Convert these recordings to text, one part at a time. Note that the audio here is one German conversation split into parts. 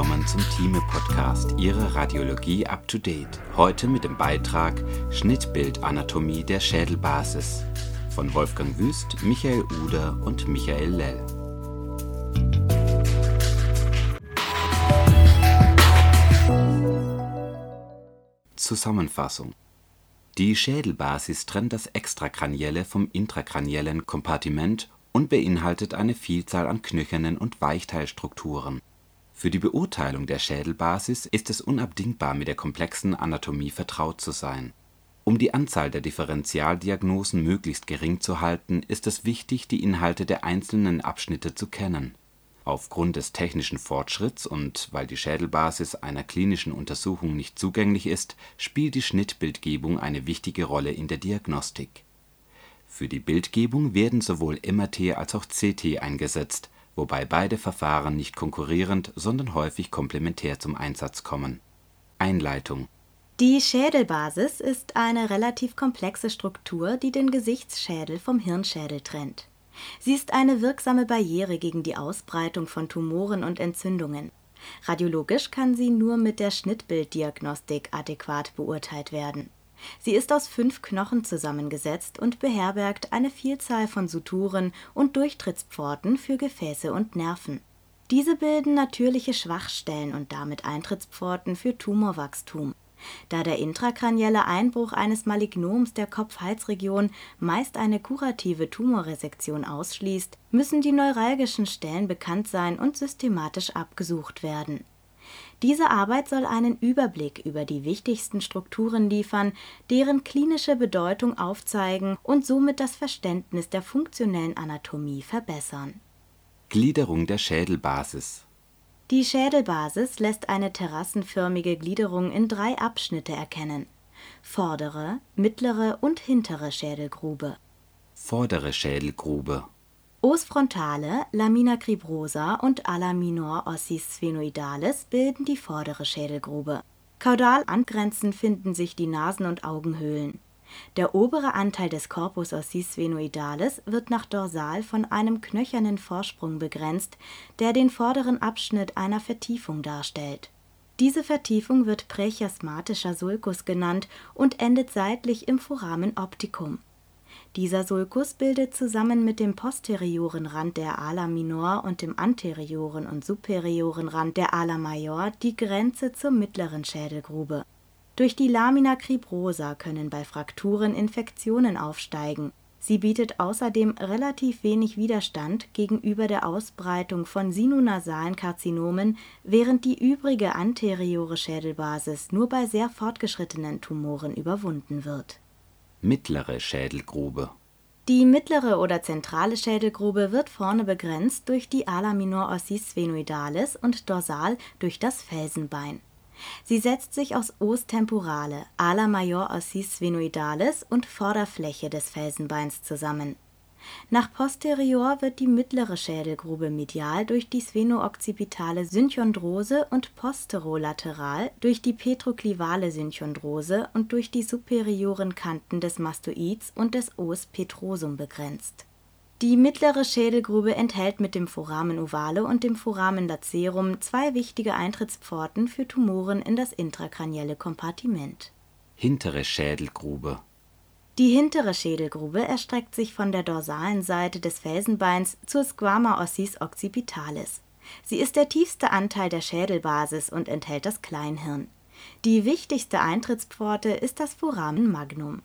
willkommen zum Thieme Podcast, Ihre Radiologie up to date. Heute mit dem Beitrag Schnittbildanatomie der Schädelbasis von Wolfgang Wüst, Michael Uder und Michael Lell. Zusammenfassung Die Schädelbasis trennt das extrakranielle vom intrakraniellen Kompartiment und beinhaltet eine Vielzahl an knöchernen und Weichteilstrukturen. Für die Beurteilung der Schädelbasis ist es unabdingbar, mit der komplexen Anatomie vertraut zu sein. Um die Anzahl der Differentialdiagnosen möglichst gering zu halten, ist es wichtig, die Inhalte der einzelnen Abschnitte zu kennen. Aufgrund des technischen Fortschritts und weil die Schädelbasis einer klinischen Untersuchung nicht zugänglich ist, spielt die Schnittbildgebung eine wichtige Rolle in der Diagnostik für die Bildgebung werden sowohl MRT als auch CT eingesetzt, wobei beide Verfahren nicht konkurrierend, sondern häufig komplementär zum Einsatz kommen. Einleitung Die Schädelbasis ist eine relativ komplexe Struktur, die den Gesichtsschädel vom Hirnschädel trennt. Sie ist eine wirksame Barriere gegen die Ausbreitung von Tumoren und Entzündungen. Radiologisch kann sie nur mit der Schnittbilddiagnostik adäquat beurteilt werden Sie ist aus fünf Knochen zusammengesetzt und beherbergt eine Vielzahl von Suturen und Durchtrittspforten für Gefäße und Nerven. Diese bilden natürliche Schwachstellen und damit Eintrittspforten für Tumorwachstum. Da der intrakranielle Einbruch eines Malignoms der Kopf-Hals-Region meist eine kurative Tumorresektion ausschließt, müssen die neuralgischen Stellen bekannt sein und systematisch abgesucht werden diese Arbeit soll einen Überblick über die wichtigsten Strukturen liefern, deren klinische Bedeutung aufzeigen und somit das Verständnis der funktionellen Anatomie verbessern. Gliederung der Schädelbasis Die Schädelbasis lässt eine terrassenförmige Gliederung in drei Abschnitte erkennen: vordere, mittlere und hintere Schädelgrube. Vordere Schädelgrube Os frontale, Lamina cribrosa und Ala minor ossis sphenoidalis bilden die vordere Schädelgrube. Kaudal angrenzend finden sich die Nasen und Augenhöhlen. Der obere Anteil des Corpus ossis sphenoidalis wird nach dorsal von einem knöchernen Vorsprung begrenzt, der den vorderen Abschnitt einer Vertiefung darstellt. Diese Vertiefung wird prächiasmatischer Sulcus genannt und endet seitlich im Foramen opticum dieser Sulcus bildet zusammen mit dem posterioren Rand der Ala minor und dem anterioren und superioren Rand der Ala major die Grenze zur mittleren Schädelgrube. Durch die Lamina cribrosa können bei Frakturen Infektionen aufsteigen. Sie bietet außerdem relativ wenig Widerstand gegenüber der Ausbreitung von sinunasalen Karzinomen, während die übrige anteriore Schädelbasis nur bei sehr fortgeschrittenen Tumoren überwunden wird Mittlere Schädelgrube Die mittlere oder zentrale Schädelgrube wird vorne begrenzt durch die Ala minor ossis sphenoidalis und dorsal durch das Felsenbein. Sie setzt sich aus Os temporale, Ala major ossis sphenoidalis und Vorderfläche des Felsenbeins zusammen nach posterior wird die mittlere Schädelgrube medial durch die spheno-occipitale Synchondrose und posterolateral durch die petroklivale Synchondrose und durch die superioren Kanten des Mastoids und des Os petrosum begrenzt. Die mittlere Schädelgrube enthält mit dem Foramen ovale und dem Foramen lacerum zwei wichtige Eintrittspforten für Tumoren in das intrakranielle Kompartiment. Hintere Schädelgrube die hintere Schädelgrube erstreckt sich von der dorsalen Seite des Felsenbeins zur Squama ossis occipitalis. Sie ist der tiefste Anteil der Schädelbasis und enthält das Kleinhirn. Die wichtigste Eintrittspforte ist das Foramen magnum.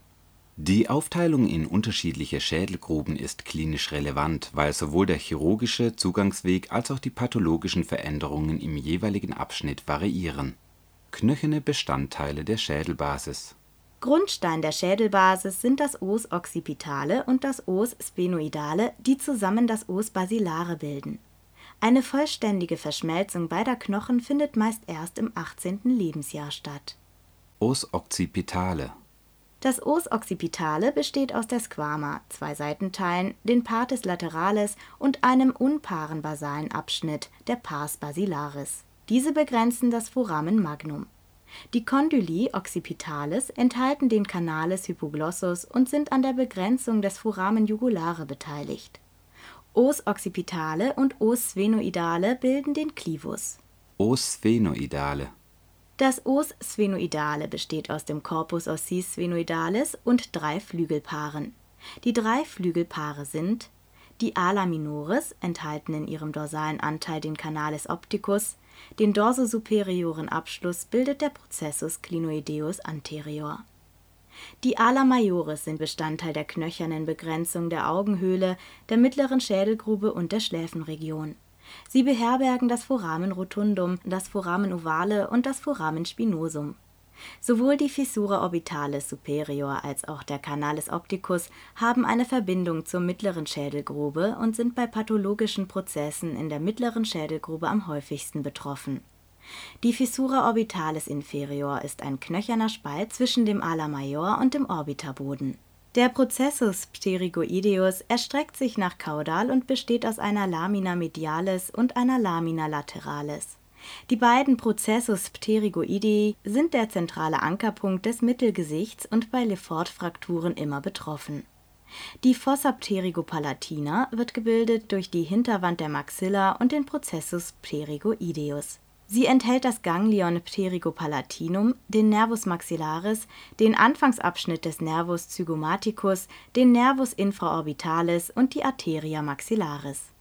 Die Aufteilung in unterschiedliche Schädelgruben ist klinisch relevant, weil sowohl der chirurgische Zugangsweg als auch die pathologischen Veränderungen im jeweiligen Abschnitt variieren. Knöcherne Bestandteile der Schädelbasis Grundstein der Schädelbasis sind das Os occipitale und das Os sphenoidale, die zusammen das Os basilare bilden. Eine vollständige Verschmelzung beider Knochen findet meist erst im 18. Lebensjahr statt. Os occipitale Das Os occipitale besteht aus der Squama, zwei Seitenteilen, den Partes lateralis und einem unpaaren basalen Abschnitt, der Pars basilaris. Diese begrenzen das Foramen magnum die Condyli occipitalis enthalten den Canales hypoglossus und sind an der Begrenzung des Foramen jugulare beteiligt. Os occipitale und Os sphenoidale bilden den Clivus. Os sphenoidale Das Os sphenoidale besteht aus dem Corpus ossis sphenoidalis und drei Flügelpaaren. Die drei Flügelpaare sind die Ala minoris enthalten in ihrem dorsalen Anteil den Canalis opticus, den dorsosuperiores Abschluss bildet der Processus clinoideus anterior. Die Ala majoris sind Bestandteil der knöchernen Begrenzung der Augenhöhle, der mittleren Schädelgrube und der Schläfenregion. Sie beherbergen das Foramen rotundum, das Foramen ovale und das Foramen spinosum Sowohl die Fissura orbitalis superior als auch der Canalis opticus haben eine Verbindung zur mittleren Schädelgrube und sind bei pathologischen Prozessen in der mittleren Schädelgrube am häufigsten betroffen. Die Fissura orbitalis inferior ist ein knöcherner Spalt zwischen dem Ala major und dem Orbiterboden. Der Processus pterygoideus erstreckt sich nach Caudal und besteht aus einer Lamina medialis und einer Lamina lateralis die beiden Processus pterygoidei sind der zentrale Ankerpunkt des Mittelgesichts und bei Le-Fort-Frakturen immer betroffen. Die Fossa pterygopalatina wird gebildet durch die Hinterwand der Maxilla und den Processus pterygoideus. Sie enthält das Ganglion pterygopalatinum, den Nervus maxillaris, den Anfangsabschnitt des Nervus zygomaticus, den Nervus infraorbitalis und die Arteria maxillaris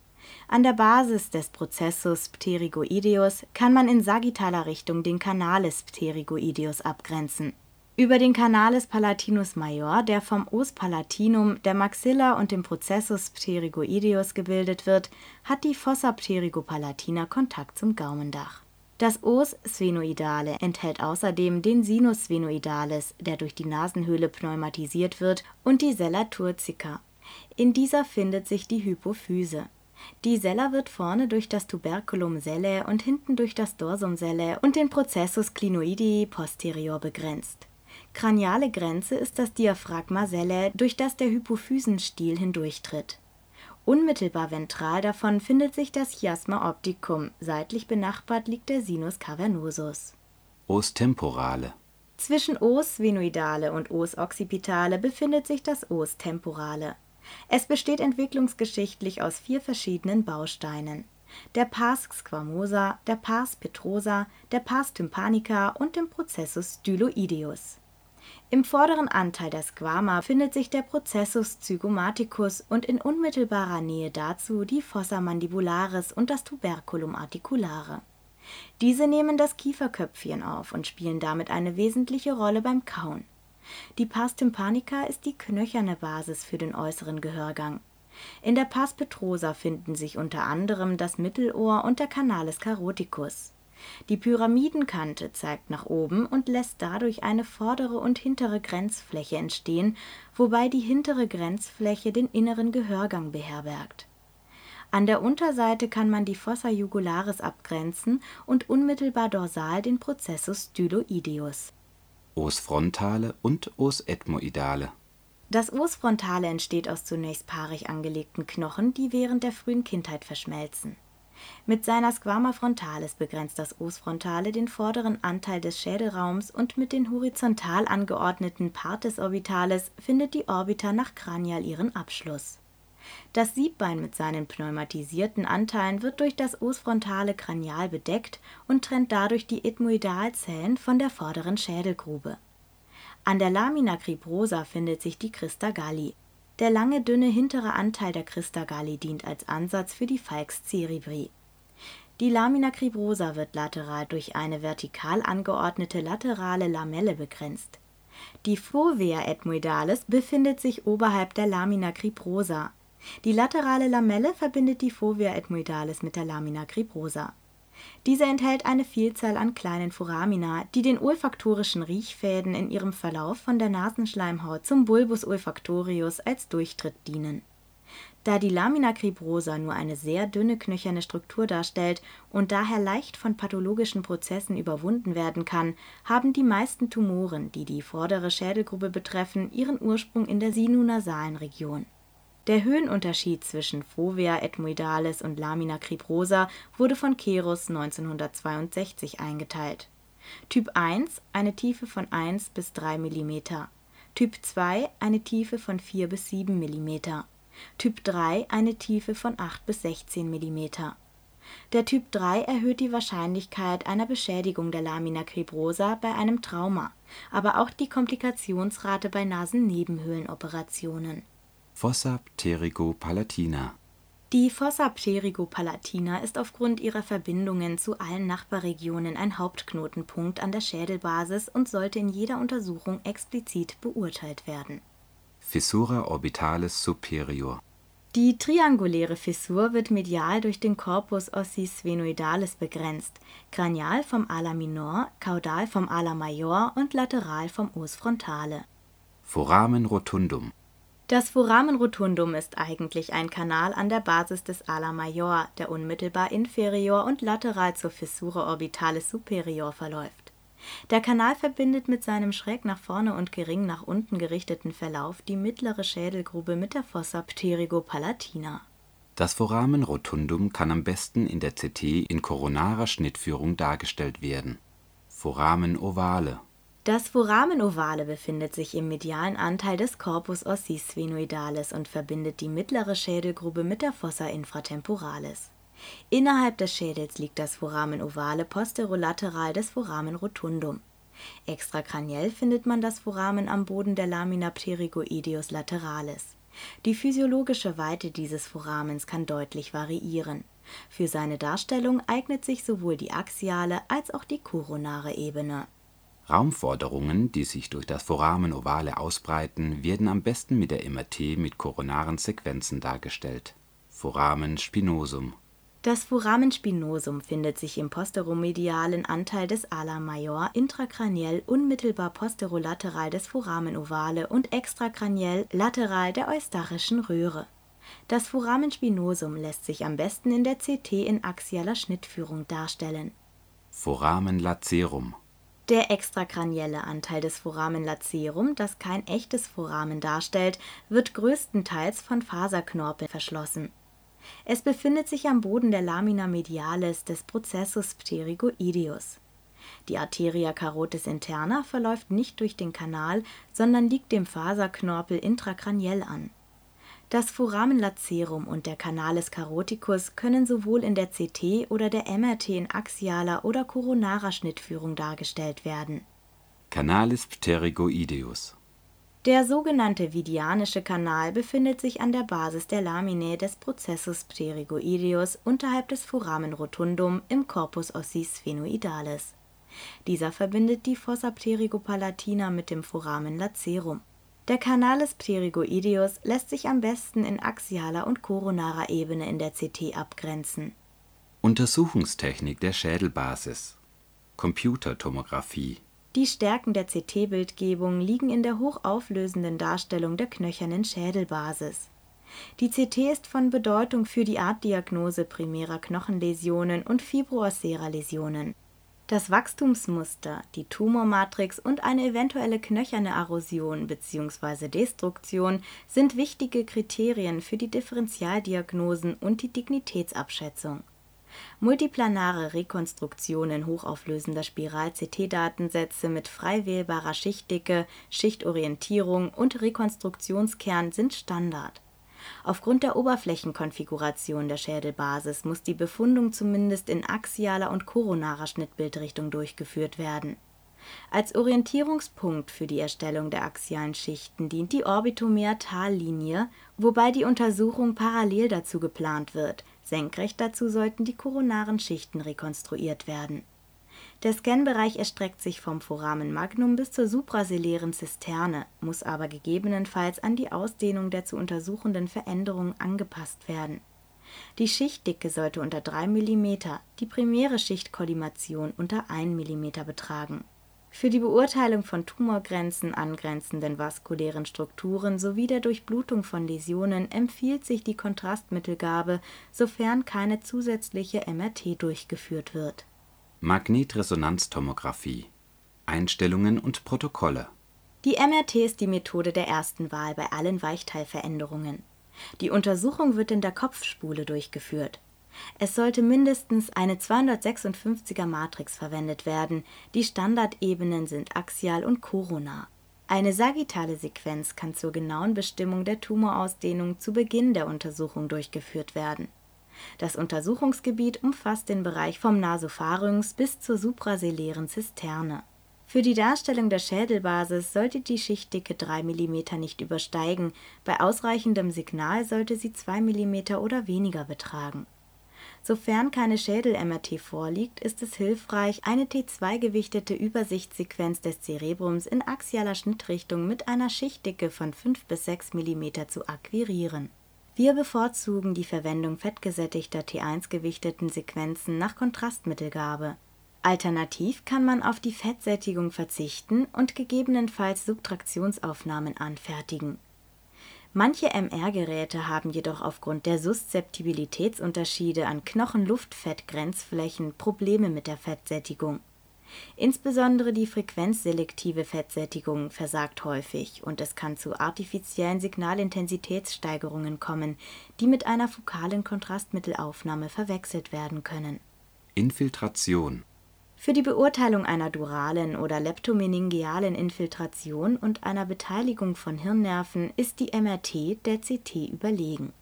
an der Basis des Prozessus pterygoideus kann man in sagittaler Richtung den Canalis pterygoideus abgrenzen. Über den Canalis palatinus major, der vom Os palatinum, der Maxilla und dem Prozessus pterygoideus gebildet wird, hat die Fossa pterygopalatina Kontakt zum Gaumendach. Das Os sphenoidale enthält außerdem den Sinus sphenoidalis, der durch die Nasenhöhle pneumatisiert wird, und die Sella turcica. In dieser findet sich die Hypophyse die Sella wird vorne durch das Tuberculum sellae und hinten durch das Dorsum sellae und den Processus clinoidei posterior begrenzt. Kraniale Grenze ist das Diaphragma sellae, durch das der Hypophysenstiel hindurchtritt. Unmittelbar ventral davon findet sich das Chiasma opticum, seitlich benachbart liegt der Sinus cavernosus. Os temporale Zwischen Os venoidale und Os occipitale befindet sich das Os temporale es besteht entwicklungsgeschichtlich aus vier verschiedenen Bausteinen: der Pars squamosa, der Pars petrosa, der Pars tympanica und dem Processus styloideus. Im vorderen Anteil der Squama findet sich der Processus zygomaticus und in unmittelbarer Nähe dazu die Fossa mandibularis und das Tuberculum articulare. Diese nehmen das Kieferköpfchen auf und spielen damit eine wesentliche Rolle beim Kauen die Pars tympanica ist die knöcherne Basis für den äußeren Gehörgang. In der Pars petrosa finden sich unter anderem das Mittelohr und der Canalis caroticus. Die Pyramidenkante zeigt nach oben und lässt dadurch eine vordere und hintere Grenzfläche entstehen, wobei die hintere Grenzfläche den inneren Gehörgang beherbergt. An der Unterseite kann man die Fossa jugularis abgrenzen und unmittelbar dorsal den Processus styloideus Os frontale und Os ethmoidale. Das Os frontale entsteht aus zunächst paarig angelegten Knochen, die während der frühen Kindheit verschmelzen. Mit seiner Squama frontalis begrenzt das Os frontale den vorderen Anteil des Schädelraums und mit den horizontal angeordneten Partes orbitalis findet die Orbita nach Kranial ihren Abschluss das Siebbein mit seinen pneumatisierten Anteilen wird durch das osfrontale Kranial bedeckt und trennt dadurch die Ethmoidalzellen von der vorderen Schädelgrube. An der Lamina cribrosa findet sich die Crista galli. Der lange, dünne hintere Anteil der Crista galli dient als Ansatz für die Falx cerebri. Die Lamina cribrosa wird lateral durch eine vertikal angeordnete laterale Lamelle begrenzt. Die Fovea ethmoidalis befindet sich oberhalb der Lamina cribrosa die laterale Lamelle verbindet die Fovea ethmoidalis mit der Lamina cribrosa. Diese enthält eine Vielzahl an kleinen Foramina, die den olfaktorischen Riechfäden in ihrem Verlauf von der Nasenschleimhaut zum Bulbus olfactorius als Durchtritt dienen. Da die Lamina cribrosa nur eine sehr dünne knöcherne Struktur darstellt und daher leicht von pathologischen Prozessen überwunden werden kann, haben die meisten Tumoren, die die vordere Schädelgrube betreffen, ihren Ursprung in der sinunasalen Region der Höhenunterschied zwischen Fovea ethmoidalis und Lamina cribrosa wurde von Keros 1962 eingeteilt. Typ 1 eine Tiefe von 1 bis 3 mm, Typ 2 eine Tiefe von 4 bis 7 mm, Typ 3 eine Tiefe von 8 bis 16 mm. Der Typ 3 erhöht die Wahrscheinlichkeit einer Beschädigung der Lamina cribrosa bei einem Trauma, aber auch die Komplikationsrate bei Nasennebenhöhlenoperationen. Fossa pterygopalatina Die Fossa pterygopalatina ist aufgrund ihrer Verbindungen zu allen Nachbarregionen ein Hauptknotenpunkt an der Schädelbasis und sollte in jeder Untersuchung explizit beurteilt werden. Fissura orbitalis superior Die trianguläre Fissur wird medial durch den Corpus ossis sphenoidalis begrenzt, kranial vom Ala minor, kaudal vom Ala major und lateral vom Os frontale. Foramen rotundum Das Foramen rotundum ist eigentlich ein Kanal an der Basis des Ala major, der unmittelbar inferior und lateral zur Fissura orbitalis superior verläuft. Der Kanal verbindet mit seinem schräg nach vorne und gering nach unten gerichteten Verlauf die mittlere Schädelgrube mit der Fossa pterygopalatina. Das Foramen rotundum kann am besten in der CT in koronarer Schnittführung dargestellt werden. Foramen ovale Das Foramen ovale befindet sich im medialen Anteil des Corpus ossis sphenoidalis und verbindet die mittlere Schädelgrube mit der Fossa infratemporalis. Innerhalb des Schädels liegt das Foramen ovale posterolateral des Foramen rotundum. Extrakraniell findet man das Foramen am Boden der Lamina pterygoideus lateralis. Die physiologische Weite dieses Foramens kann deutlich variieren. Für seine Darstellung eignet sich sowohl die axiale als auch die koronare Ebene. Raumforderungen, die sich durch das Foramen ovale ausbreiten, werden am besten mit der MRT mit koronaren Sequenzen dargestellt. Foramen spinosum Das Foramen spinosum findet sich im posteromedialen Anteil des Ala major intrakraniell unmittelbar posterolateral des Foramen ovale und extrakraniell lateral der eustachischen Röhre. Das Foramen spinosum lässt sich am besten in der CT in axialer Schnittführung darstellen. Foramen lacerum Der extrakranielle Anteil des Foramen lacerum, das kein echtes Foramen darstellt, wird größtenteils von Faserknorpeln verschlossen. Es befindet sich am Boden der Lamina medialis des Processus pterygoideus. Die Arteria carotis interna verläuft nicht durch den Kanal, sondern liegt dem Faserknorpel intrakraniell an. Das Foramen lacerum und der Canalis caroticus können sowohl in der CT oder der MRT in axialer oder koronarer Schnittführung dargestellt werden. Canalis pterygoideus Der sogenannte Vidianische Kanal befindet sich an der Basis der Laminae des Processus pterygoideus unterhalb des Foramen rotundum im Corpus ossis sphenoidalis. Dieser verbindet die Fossa pterygopalatina mit dem Foramen lacerum. Der Canalis pterygoideus lässt sich am besten in axialer und koronarer Ebene in der CT abgrenzen. Untersuchungstechnik der Schädelbasis Computertomographie Die Stärken der CT-Bildgebung liegen in der hochauflösenden Darstellung der knöchernen Schädelbasis. Die CT ist von Bedeutung für die Artdiagnose primärer Knochenläsionen und fibroosserer Läsionen. Das Wachstumsmuster, die Tumormatrix und eine eventuelle knöcherne Erosion bzw. Destruktion sind wichtige Kriterien für die Differentialdiagnosen und die Dignitätsabschätzung. Multiplanare Rekonstruktionen hochauflösender Spiral-CT-Datensätze mit frei wählbarer Schichtdicke, Schichtorientierung und Rekonstruktionskern sind Standard. Aufgrund der Oberflächenkonfiguration der Schädelbasis muss die Befundung zumindest in axialer und koronarer Schnittbildrichtung durchgeführt werden. Als Orientierungspunkt für die Erstellung der axialen Schichten dient die Orbitomeatallinie, wobei die Untersuchung parallel dazu geplant wird, senkrecht dazu sollten die koronaren Schichten rekonstruiert werden. Der Scanbereich erstreckt sich vom Foramen magnum bis zur suprasellären Zisterne, muss aber gegebenenfalls an die Ausdehnung der zu untersuchenden Veränderungen angepasst werden. Die Schichtdicke sollte unter 3 mm, die primäre Schichtkollimation unter 1 mm betragen. Für die Beurteilung von Tumorgrenzen angrenzenden vaskulären Strukturen sowie der Durchblutung von Läsionen empfiehlt sich die Kontrastmittelgabe, sofern keine zusätzliche MRT durchgeführt wird. Magnetresonanztomographie Einstellungen und Protokolle Die MRT ist die Methode der ersten Wahl bei allen Weichteilveränderungen. Die Untersuchung wird in der Kopfspule durchgeführt. Es sollte mindestens eine 256er Matrix verwendet werden, die Standardebenen sind axial und koronar. Eine sagittale Sequenz kann zur genauen Bestimmung der Tumorausdehnung zu Beginn der Untersuchung durchgeführt werden. Das Untersuchungsgebiet umfasst den Bereich vom Nasopharynx bis zur suprasellären Zisterne. Für die Darstellung der Schädelbasis sollte die Schichtdicke 3 mm nicht übersteigen, bei ausreichendem Signal sollte sie 2 mm oder weniger betragen. Sofern keine Schädel-MRT vorliegt, ist es hilfreich, eine T2-gewichtete Übersichtssequenz des Zerebrums in axialer Schnittrichtung mit einer Schichtdicke von 5 bis 6 mm zu akquirieren. Wir bevorzugen die Verwendung fettgesättigter T1-gewichteten Sequenzen nach Kontrastmittelgabe. Alternativ kann man auf die Fettsättigung verzichten und gegebenenfalls Subtraktionsaufnahmen anfertigen. Manche MR-Geräte haben jedoch aufgrund der Suszeptibilitätsunterschiede an Knochen-Luftfett-Grenzflächen Probleme mit der Fettsättigung. Insbesondere die frequenzselektive Fettsättigung versagt häufig und es kann zu artifiziellen Signalintensitätssteigerungen kommen, die mit einer fokalen Kontrastmittelaufnahme verwechselt werden können. Infiltration Für die Beurteilung einer duralen oder leptomeningealen Infiltration und einer Beteiligung von Hirnnerven ist die MRT der CT überlegen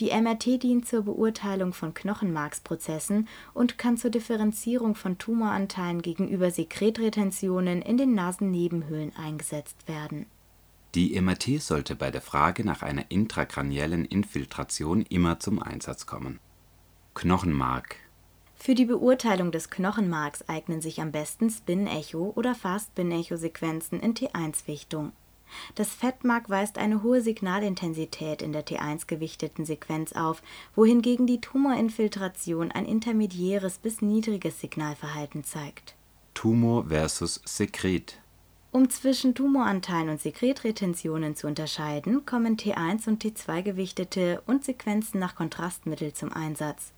die MRT dient zur Beurteilung von Knochenmarksprozessen und kann zur Differenzierung von Tumoranteilen gegenüber Sekretretentionen in den Nasennebenhöhlen eingesetzt werden. Die MRT sollte bei der Frage nach einer intrakraniellen Infiltration immer zum Einsatz kommen. Knochenmark Für die Beurteilung des Knochenmarks eignen sich am besten Spin-Echo oder Fast-Spin-Echo-Sequenzen in T1-Wichtung das Fettmark weist eine hohe Signalintensität in der T1-gewichteten Sequenz auf, wohingegen die Tumorinfiltration ein intermediäres bis niedriges Signalverhalten zeigt. Tumor versus Sekret Um zwischen Tumoranteilen und Sekretretentionen zu unterscheiden, kommen T1 und T2 gewichtete und Sequenzen nach Kontrastmittel zum Einsatz.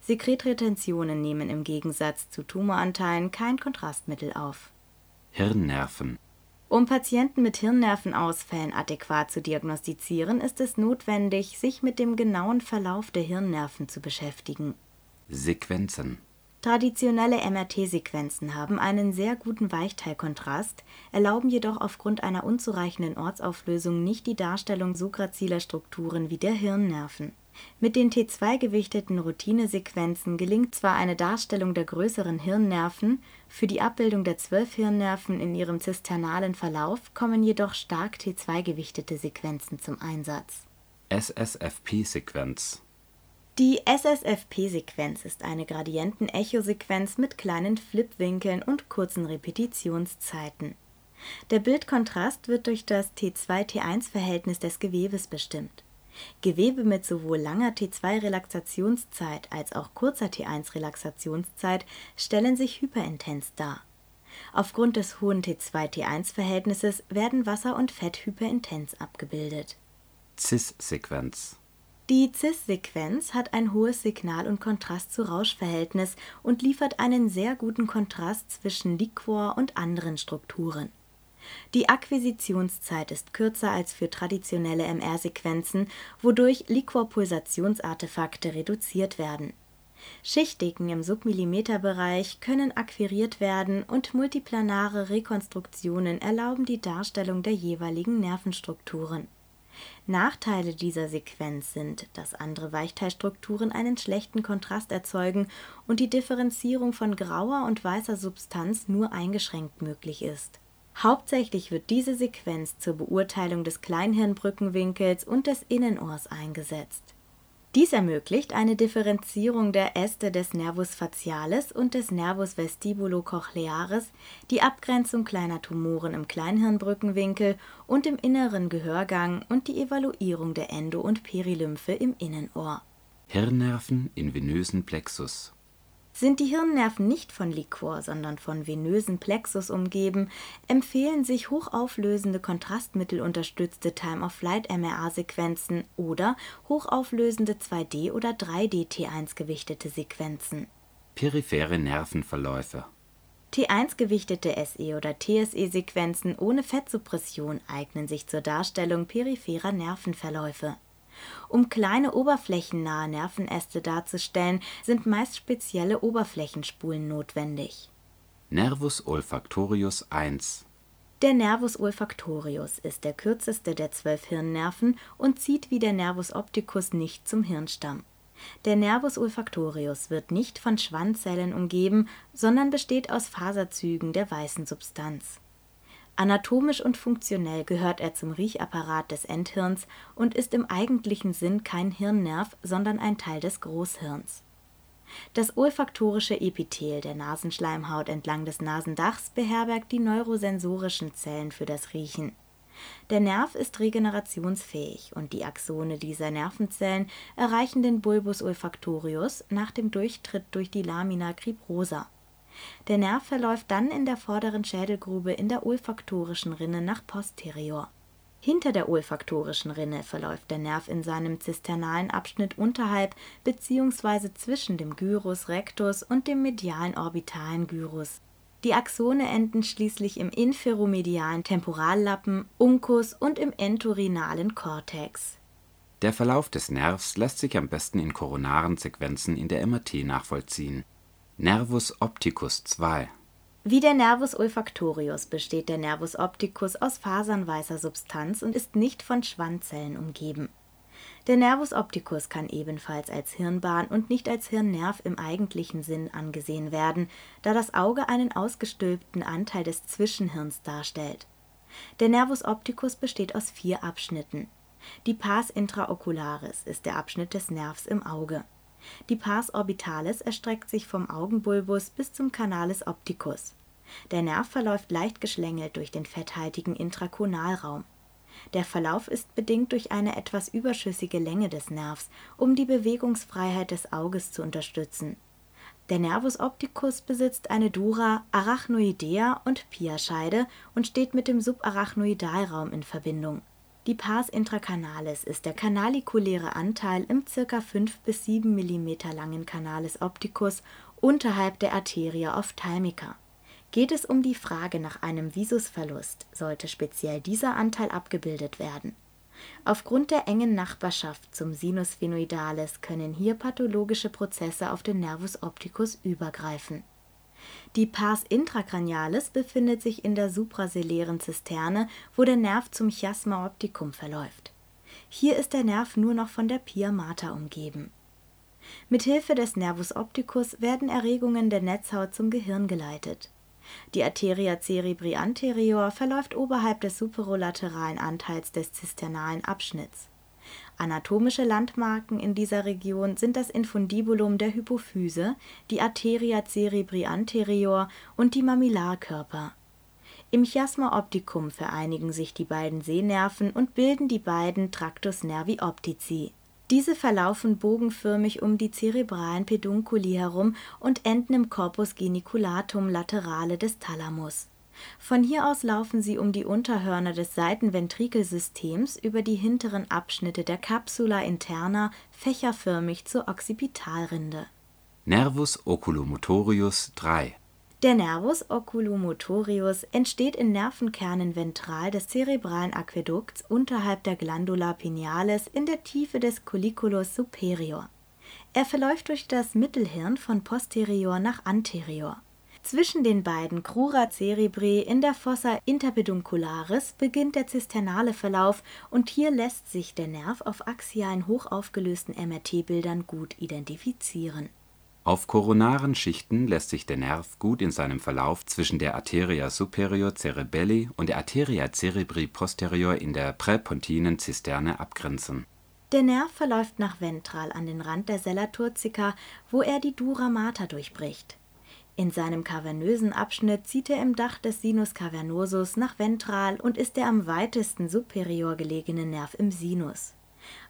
Sekretretentionen nehmen im Gegensatz zu Tumoranteilen kein Kontrastmittel auf. Hirnnerven um Patienten mit Hirnnervenausfällen adäquat zu diagnostizieren, ist es notwendig, sich mit dem genauen Verlauf der Hirnnerven zu beschäftigen. Sequenzen Traditionelle MRT-Sequenzen haben einen sehr guten Weichteilkontrast, erlauben jedoch aufgrund einer unzureichenden Ortsauflösung nicht die Darstellung so graziler Strukturen wie der Hirnnerven mit den T2-gewichteten Routinesequenzen gelingt zwar eine Darstellung der größeren Hirnnerven, für die Abbildung der zwölf Hirnnerven in ihrem zisternalen Verlauf kommen jedoch stark T2-gewichtete Sequenzen zum Einsatz. SSFP-Sequenz Die SSFP-Sequenz ist eine Gradienten-Echo-Sequenz mit kleinen Flipwinkeln und kurzen Repetitionszeiten. Der Bildkontrast wird durch das T2-T1-Verhältnis des Gewebes bestimmt Gewebe mit sowohl langer T2-Relaxationszeit als auch kurzer T1-Relaxationszeit stellen sich hyperintens dar. Aufgrund des hohen T2-T1-Verhältnisses werden Wasser und Fett hyperintens abgebildet. CIS-Sequenz Die CIS-Sequenz hat ein hohes Signal- und Kontrast-zu-Rausch-Verhältnis und liefert einen sehr guten Kontrast zwischen Liquor und anderen Strukturen die Akquisitionszeit ist kürzer als für traditionelle MR-Sequenzen, wodurch Liquorpulsationsartefakte reduziert werden. Schichtdicken im Submillimeterbereich können akquiriert werden und multiplanare Rekonstruktionen erlauben die Darstellung der jeweiligen Nervenstrukturen. Nachteile dieser Sequenz sind, dass andere Weichteilstrukturen einen schlechten Kontrast erzeugen und die Differenzierung von grauer und weißer Substanz nur eingeschränkt möglich ist Hauptsächlich wird diese Sequenz zur Beurteilung des Kleinhirnbrückenwinkels und des Innenohrs eingesetzt. Dies ermöglicht eine Differenzierung der Äste des Nervus facialis und des Nervus vestibulocochlearis, die Abgrenzung kleiner Tumoren im Kleinhirnbrückenwinkel und im inneren Gehörgang und die Evaluierung der Endo und Perilymphe im Innenohr. Hirnnerven in venösen Plexus sind die Hirnnerven nicht von Liquor, sondern von venösen Plexus umgeben, empfehlen sich hochauflösende kontrastmittelunterstützte Time-of-Flight-MRA-Sequenzen oder hochauflösende 2D- oder 3D-T1-gewichtete Sequenzen. Periphere Nervenverläufe T1-gewichtete SE- oder TSE-Sequenzen ohne Fettsuppression eignen sich zur Darstellung peripherer Nervenverläufe um kleine oberflächennahe Nervenäste darzustellen, sind meist spezielle Oberflächenspulen notwendig. Nervus olfactorius 1 Der Nervus olfactorius ist der kürzeste der zwölf Hirnnerven und zieht wie der Nervus opticus nicht zum Hirnstamm. Der Nervus olfactorius wird nicht von Schwanzzellen umgeben, sondern besteht aus Faserzügen der weißen Substanz. Anatomisch und funktionell gehört er zum Riechapparat des Endhirns und ist im eigentlichen Sinn kein Hirnnerv, sondern ein Teil des Großhirns. Das olfaktorische Epithel der Nasenschleimhaut entlang des Nasendachs beherbergt die neurosensorischen Zellen für das Riechen. Der Nerv ist regenerationsfähig und die Axone dieser Nervenzellen erreichen den Bulbus olfactorius nach dem Durchtritt durch die Lamina cribrosa. Der Nerv verläuft dann in der vorderen Schädelgrube in der olfaktorischen Rinne nach posterior. Hinter der olfaktorischen Rinne verläuft der Nerv in seinem zisternalen Abschnitt unterhalb bzw. zwischen dem Gyrus rectus und dem medialen orbitalen Gyrus. Die Axone enden schließlich im inferomedialen Temporallappen, Uncus und im entorhinalen Cortex. Der Verlauf des Nervs lässt sich am besten in koronaren Sequenzen in der MRT nachvollziehen. Nervus opticus 2 Wie der Nervus olfactorius besteht der Nervus opticus aus Fasern weißer Substanz und ist nicht von Schwanzzellen umgeben. Der Nervus opticus kann ebenfalls als Hirnbahn und nicht als Hirnnerv im eigentlichen Sinn angesehen werden, da das Auge einen ausgestülpten Anteil des Zwischenhirns darstellt. Der Nervus opticus besteht aus vier Abschnitten. Die Pars intraocularis ist der Abschnitt des Nervs im Auge die Pars orbitalis erstreckt sich vom Augenbulbus bis zum Canalis opticus. Der Nerv verläuft leicht geschlängelt durch den fetthaltigen Intrakonalraum. Der Verlauf ist bedingt durch eine etwas überschüssige Länge des Nervs, um die Bewegungsfreiheit des Auges zu unterstützen. Der Nervus opticus besitzt eine Dura, Arachnoidea und Pia-Scheide und steht mit dem Subarachnoidalraum in Verbindung die Pars intracanalis ist der kanalikuläre Anteil im ca. 5 bis 7 mm langen Canalis opticus unterhalb der Arteria ophthalmica. Geht es um die Frage nach einem Visusverlust, sollte speziell dieser Anteil abgebildet werden. Aufgrund der engen Nachbarschaft zum Sinus sphenoidalis können hier pathologische Prozesse auf den Nervus opticus übergreifen die Pars intracranialis befindet sich in der suprasellären Zisterne, wo der Nerv zum Chiasma opticum verläuft. Hier ist der Nerv nur noch von der Pia mater umgeben. Mit Hilfe des Nervus opticus werden Erregungen der Netzhaut zum Gehirn geleitet. Die Arteria cerebri anterior verläuft oberhalb des superolateralen Anteils des zisternalen Abschnitts Anatomische Landmarken in dieser Region sind das Infundibulum der Hypophyse, die Arteria cerebri anterior und die Mamillarkörper. Im Chiasma opticum vereinigen sich die beiden Sehnerven und bilden die beiden Tractus nervi optici. Diese verlaufen bogenförmig um die zerebralen Pedunculi herum und enden im Corpus geniculatum laterale des Thalamus von hier aus laufen sie um die Unterhörner des Seitenventrikelsystems über die hinteren Abschnitte der Capsula interna fächerförmig zur Occipitalrinde. Nervus oculomotorius 3 Der Nervus oculomotorius entsteht in Nervenkernen ventral des zerebralen Aquädukts unterhalb der Glandula pinealis in der Tiefe des Colliculus superior. Er verläuft durch das Mittelhirn von posterior nach anterior zwischen den beiden Crura cerebri in der Fossa interpeduncularis beginnt der zisternale Verlauf und hier lässt sich der Nerv auf axialen hochaufgelösten MRT-Bildern gut identifizieren. Auf koronaren Schichten lässt sich der Nerv gut in seinem Verlauf zwischen der Arteria superior cerebelli und der Arteria cerebri posterior in der präpontinen Zisterne abgrenzen. Der Nerv verläuft nach ventral an den Rand der Sella turcica, wo er die Dura mater durchbricht in seinem kavernösen Abschnitt zieht er im Dach des Sinus cavernosus nach ventral und ist der am weitesten superior gelegene Nerv im Sinus.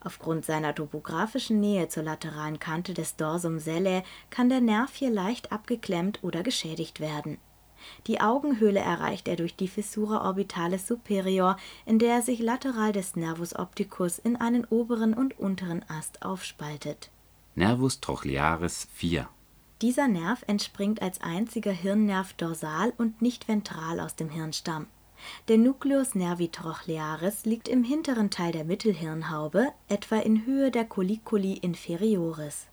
Aufgrund seiner topografischen Nähe zur lateralen Kante des Dorsum sellae kann der Nerv hier leicht abgeklemmt oder geschädigt werden. Die Augenhöhle erreicht er durch die Fissura orbitalis superior, in der er sich lateral des Nervus opticus in einen oberen und unteren Ast aufspaltet. Nervus trochlearis 4 dieser Nerv entspringt als einziger Hirnnerv dorsal und nicht ventral aus dem Hirnstamm. Der Nucleus nervi trochlearis liegt im hinteren Teil der Mittelhirnhaube, etwa in Höhe der Colliculi inferioris.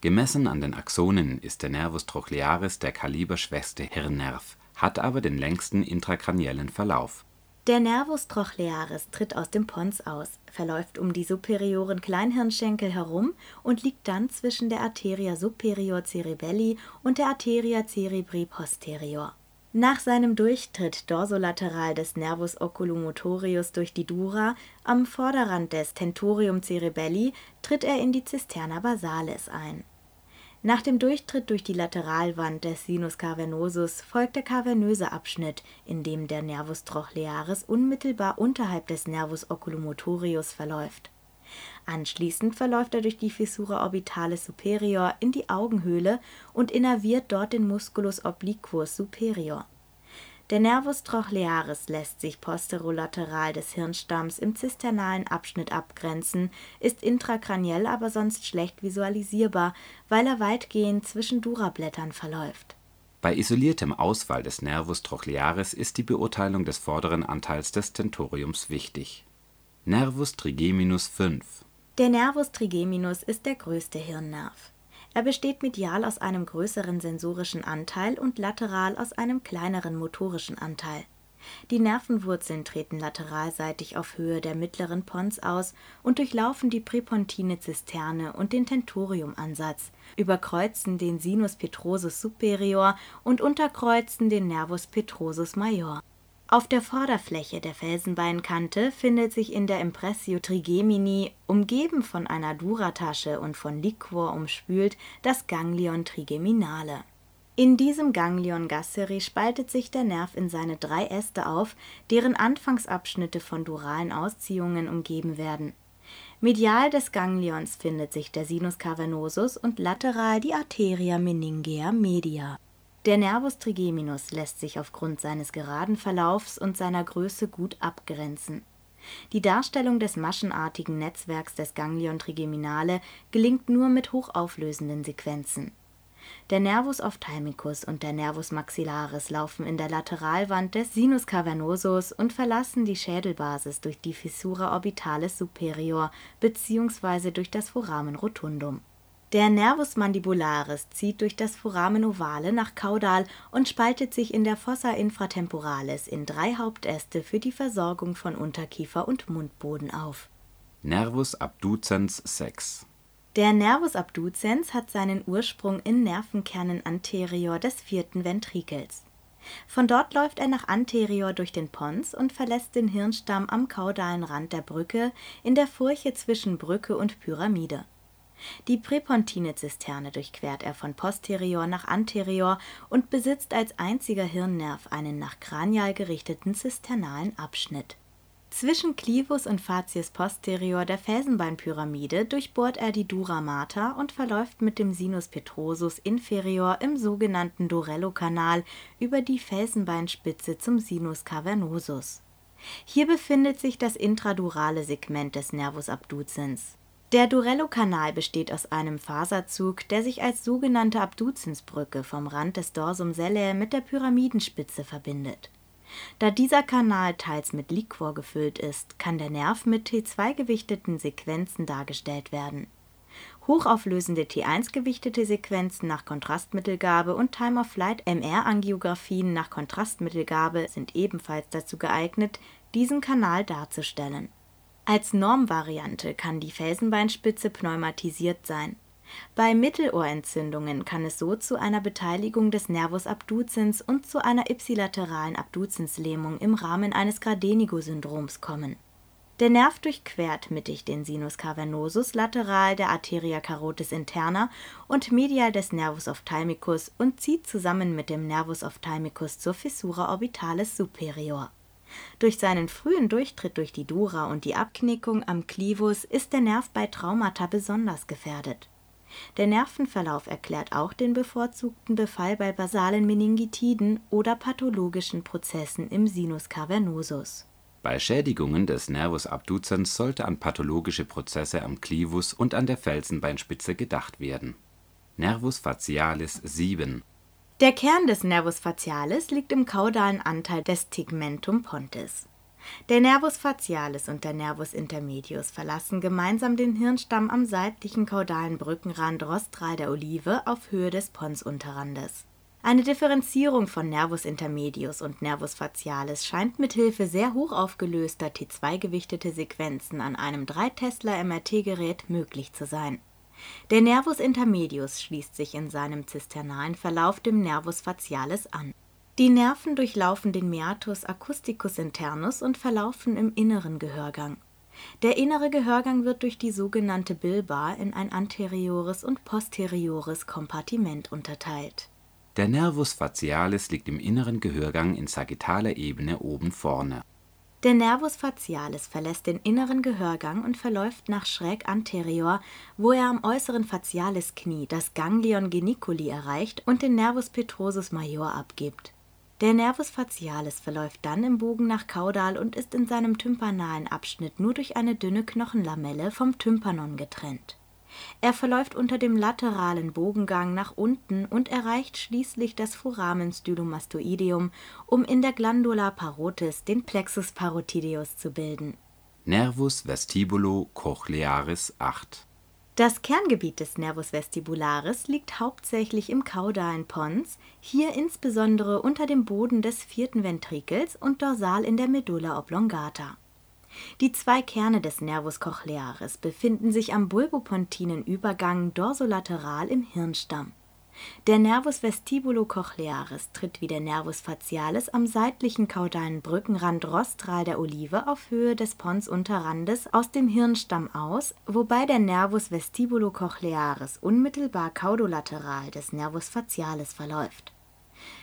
Gemessen an den Axonen ist der Nervus trochlearis der kaliberschwächste Hirnnerv, hat aber den längsten intrakraniellen Verlauf. Der Nervus trochlearis tritt aus dem Pons aus, verläuft um die superioren Kleinhirnschenkel herum und liegt dann zwischen der Arteria superior cerebelli und der Arteria cerebri posterior. Nach seinem Durchtritt dorsolateral des Nervus oculomotorius durch die Dura am Vorderrand des Tentorium cerebelli tritt er in die Cisterna basalis ein nach dem Durchtritt durch die Lateralwand des Sinus cavernosus folgt der kavernöse Abschnitt, in dem der Nervus trochlearis unmittelbar unterhalb des Nervus oculomotorius verläuft. Anschließend verläuft er durch die Fissura orbitalis superior in die Augenhöhle und innerviert dort den Musculus obliquus superior der Nervus trochlearis lässt sich posterolateral des Hirnstamms im zisternalen Abschnitt abgrenzen, ist intrakraniell aber sonst schlecht visualisierbar, weil er weitgehend zwischen Durablättern verläuft. Bei isoliertem Ausfall des Nervus trochlearis ist die Beurteilung des vorderen Anteils des Tentoriums wichtig. Nervus trigeminus 5 Der Nervus trigeminus ist der größte Hirnnerv er besteht medial aus einem größeren sensorischen Anteil und lateral aus einem kleineren motorischen Anteil. Die Nervenwurzeln treten lateralseitig auf Höhe der mittleren Pons aus und durchlaufen die präpontine Zisterne und den Tentoriumansatz, überkreuzen den Sinus petrosus superior und unterkreuzen den Nervus petrosus major auf der Vorderfläche der Felsenbeinkante findet sich in der Impressio trigemini, umgeben von einer Duratasche und von Liquor umspült, das Ganglion trigeminale. In diesem Ganglion gasseri spaltet sich der Nerv in seine drei Äste auf, deren Anfangsabschnitte von duralen Ausziehungen umgeben werden. Medial des Ganglions findet sich der Sinus cavernosus und lateral die Arteria meningea media der Nervus trigeminus lässt sich aufgrund seines geraden Verlaufs und seiner Größe gut abgrenzen. Die Darstellung des maschenartigen Netzwerks des Ganglion trigeminale gelingt nur mit hochauflösenden Sequenzen. Der Nervus ophthalmicus und der Nervus maxillaris laufen in der Lateralwand des Sinus cavernosus und verlassen die Schädelbasis durch die Fissura orbitalis superior bzw. durch das Foramen rotundum der Nervus mandibularis zieht durch das Foramen ovale nach caudal und spaltet sich in der Fossa infratemporalis in drei Hauptäste für die Versorgung von Unterkiefer und Mundboden auf. Nervus abducens 6 Der Nervus abducens hat seinen Ursprung in Nervenkernen anterior des vierten Ventrikels. Von dort läuft er nach anterior durch den Pons und verlässt den Hirnstamm am caudalen Rand der Brücke in der Furche zwischen Brücke und Pyramide die präpontine Zisterne durchquert er von posterior nach anterior und besitzt als einziger Hirnnerv einen nach kranial gerichteten zisternalen Abschnitt. Zwischen Clivus und Facies posterior der Felsenbeinpyramide durchbohrt er die Dura mater und verläuft mit dem Sinus petrosus inferior im sogenannten Dorello-Kanal über die Felsenbeinspitze zum Sinus cavernosus. Hier befindet sich das intradurale Segment des Nervus abducens der Dorello-Kanal besteht aus einem Faserzug, der sich als sogenannte Abduzensbrücke vom Rand des Dorsum sellae mit der Pyramidenspitze verbindet. Da dieser Kanal teils mit Liquor gefüllt ist, kann der Nerv mit T2-gewichteten Sequenzen dargestellt werden. Hochauflösende T1-gewichtete Sequenzen nach Kontrastmittelgabe und Time-of-Flight-MR-Angiografien nach Kontrastmittelgabe sind ebenfalls dazu geeignet, diesen Kanal darzustellen als Normvariante kann die Felsenbeinspitze pneumatisiert sein. Bei Mittelohrentzündungen kann es so zu einer Beteiligung des Nervus abducens und zu einer ipsilateralen Abduzenslähmung im Rahmen eines Gradenigo-Syndroms kommen. Der Nerv durchquert mittig den Sinus cavernosus lateral der Arteria carotis interna und medial des Nervus ophthalmicus und zieht zusammen mit dem Nervus ophthalmicus zur Fissura orbitalis superior durch seinen frühen Durchtritt durch die Dura und die Abknickung am Clivus ist der Nerv bei Traumata besonders gefährdet. Der Nervenverlauf erklärt auch den bevorzugten Befall bei basalen Meningitiden oder pathologischen Prozessen im Sinus cavernosus. Bei Schädigungen des Nervus abducens sollte an pathologische Prozesse am Clivus und an der Felsenbeinspitze gedacht werden. Nervus facialis 7 der Kern des Nervus facialis liegt im kaudalen Anteil des Tegmentum pontis. Der Nervus facialis und der Nervus intermedius verlassen gemeinsam den Hirnstamm am seitlichen kaudalen Brückenrand rostral der Olive auf Höhe des Ponsunterrandes. Eine Differenzierung von Nervus intermedius und Nervus facialis scheint mithilfe sehr hoch aufgelöster T2-gewichtete Sequenzen an einem 3-Tesla-MRT-Gerät möglich zu sein. Der Nervus intermedius schließt sich in seinem zisternalen Verlauf dem Nervus facialis an. Die Nerven durchlaufen den Meatus acousticus internus und verlaufen im inneren Gehörgang. Der innere Gehörgang wird durch die sogenannte Bilba in ein anteriores und posteriores Kompartiment unterteilt der Nervus facialis liegt im inneren Gehörgang in sagittaler Ebene oben vorne. Der Nervus facialis verlässt den inneren Gehörgang und verläuft nach schräg anterior, wo er am äußeren Facialisknie das Ganglion geniculi erreicht und den Nervus petrosus major abgibt. Der Nervus facialis verläuft dann im Bogen nach caudal und ist in seinem tympanalen Abschnitt nur durch eine dünne Knochenlamelle vom Tympanon getrennt er verläuft unter dem lateralen Bogengang nach unten und erreicht schließlich das Foramen stylomastoideum, um in der Glandula parotis den Plexus parotideus zu bilden. Nervus vestibulo-cochlearis 8 Das Kerngebiet des Nervus vestibularis liegt hauptsächlich im caudalen Pons, hier insbesondere unter dem Boden des vierten Ventrikels und dorsal in der Medulla oblongata die zwei Kerne des Nervus cochlearis befinden sich am bulbopontinen Übergang dorsolateral im Hirnstamm. Der Nervus vestibulo-cochlearis tritt wie der Nervus facialis am seitlichen kaudalen Brückenrand rostral der Olive auf Höhe des Ponsunterrandes aus dem Hirnstamm aus, wobei der Nervus vestibulo-cochlearis unmittelbar caudolateral des Nervus facialis verläuft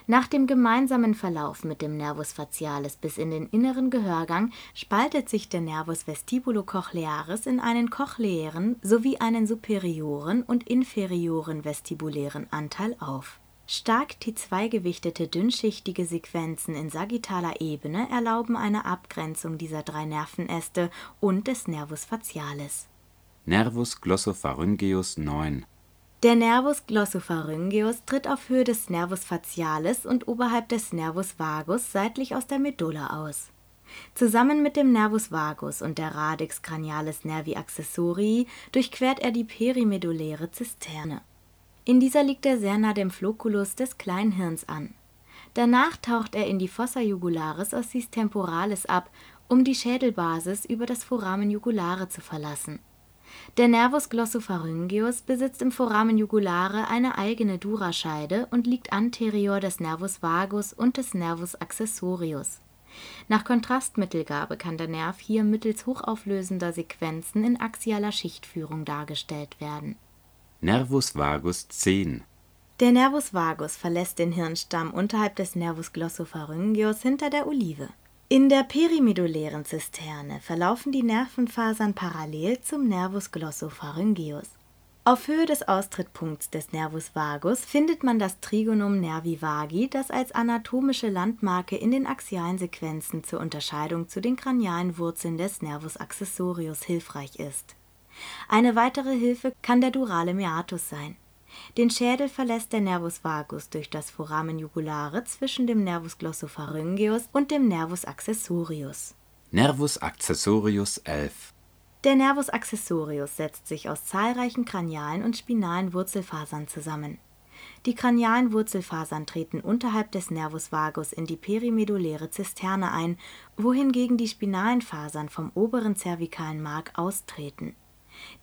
nach dem gemeinsamen Verlauf mit dem Nervus facialis bis in den inneren Gehörgang spaltet sich der Nervus vestibulocochlearis in einen cochleären sowie einen superioren und inferioren vestibulären Anteil auf. Stark T2-gewichtete dünnschichtige Sequenzen in sagittaler Ebene erlauben eine Abgrenzung dieser drei Nervenäste und des Nervus facialis. Nervus glossopharyngeus 9 der Nervus glossopharyngeus tritt auf Höhe des Nervus facialis und oberhalb des Nervus vagus seitlich aus der Medulla aus. Zusammen mit dem Nervus vagus und der Radix cranialis nervi accessorii durchquert er die perimedulläre Zisterne. In dieser liegt er sehr nah dem Flocculus des Kleinhirns an. Danach taucht er in die Fossa jugularis ossis temporalis ab, um die Schädelbasis über das Foramen jugulare zu verlassen der Nervus glossopharyngeus besitzt im Foramen jugulare eine eigene Durascheide und liegt anterior des Nervus vagus und des Nervus accessorius. Nach Kontrastmittelgabe kann der Nerv hier mittels hochauflösender Sequenzen in axialer Schichtführung dargestellt werden. Nervus vagus 10 Der Nervus vagus verlässt den Hirnstamm unterhalb des Nervus glossopharyngeus hinter der Olive in der perimedullären Zisterne verlaufen die Nervenfasern parallel zum Nervus glossopharyngeus. Auf Höhe des Austrittpunkts des Nervus vagus findet man das Trigonum nervi vagi, das als anatomische Landmarke in den axialen Sequenzen zur Unterscheidung zu den kranialen Wurzeln des Nervus accessorius hilfreich ist. Eine weitere Hilfe kann der durale Meatus sein den Schädel verlässt der Nervus vagus durch das Foramen jugulare zwischen dem Nervus glossopharyngeus und dem Nervus accessorius. Nervus accessorius 11 Der Nervus accessorius setzt sich aus zahlreichen kranialen und spinalen Wurzelfasern zusammen. Die kranialen Wurzelfasern treten unterhalb des Nervus vagus in die perimedulläre Zisterne ein, wohingegen die spinalen Fasern vom oberen zervikalen Mark austreten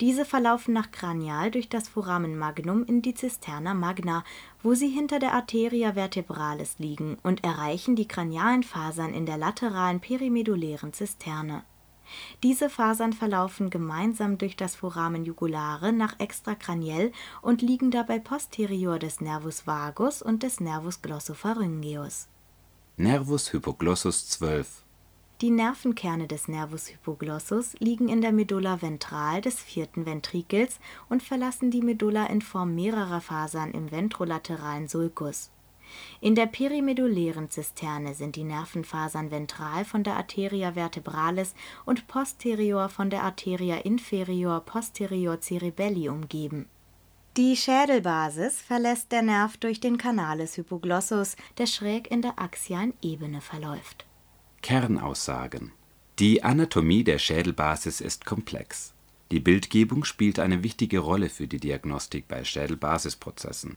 diese verlaufen nach Kranial durch das Foramen magnum in die Zisterna magna, wo sie hinter der Arteria vertebralis liegen und erreichen die kranialen Fasern in der lateralen perimedullären Zisterne. Diese Fasern verlaufen gemeinsam durch das Foramen jugulare nach extrakraniell und liegen dabei posterior des Nervus vagus und des Nervus glossopharyngeus. Nervus hypoglossus 12 die Nervenkerne des Nervus hypoglossus liegen in der Medulla ventral des vierten Ventrikels und verlassen die Medulla in Form mehrerer Fasern im ventrolateralen Sulcus. In der perimedullären Zisterne sind die Nervenfasern ventral von der Arteria vertebralis und posterior von der Arteria inferior posterior cerebelli umgeben. Die Schädelbasis verlässt der Nerv durch den Canales hypoglossus, der schräg in der axialen Ebene verläuft Kernaussagen Die Anatomie der Schädelbasis ist komplex. Die Bildgebung spielt eine wichtige Rolle für die Diagnostik bei Schädelbasisprozessen.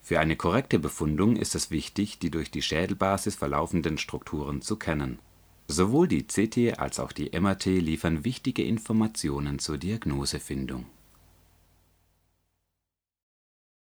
Für eine korrekte Befundung ist es wichtig, die durch die Schädelbasis verlaufenden Strukturen zu kennen. Sowohl die CT als auch die MRT liefern wichtige Informationen zur Diagnosefindung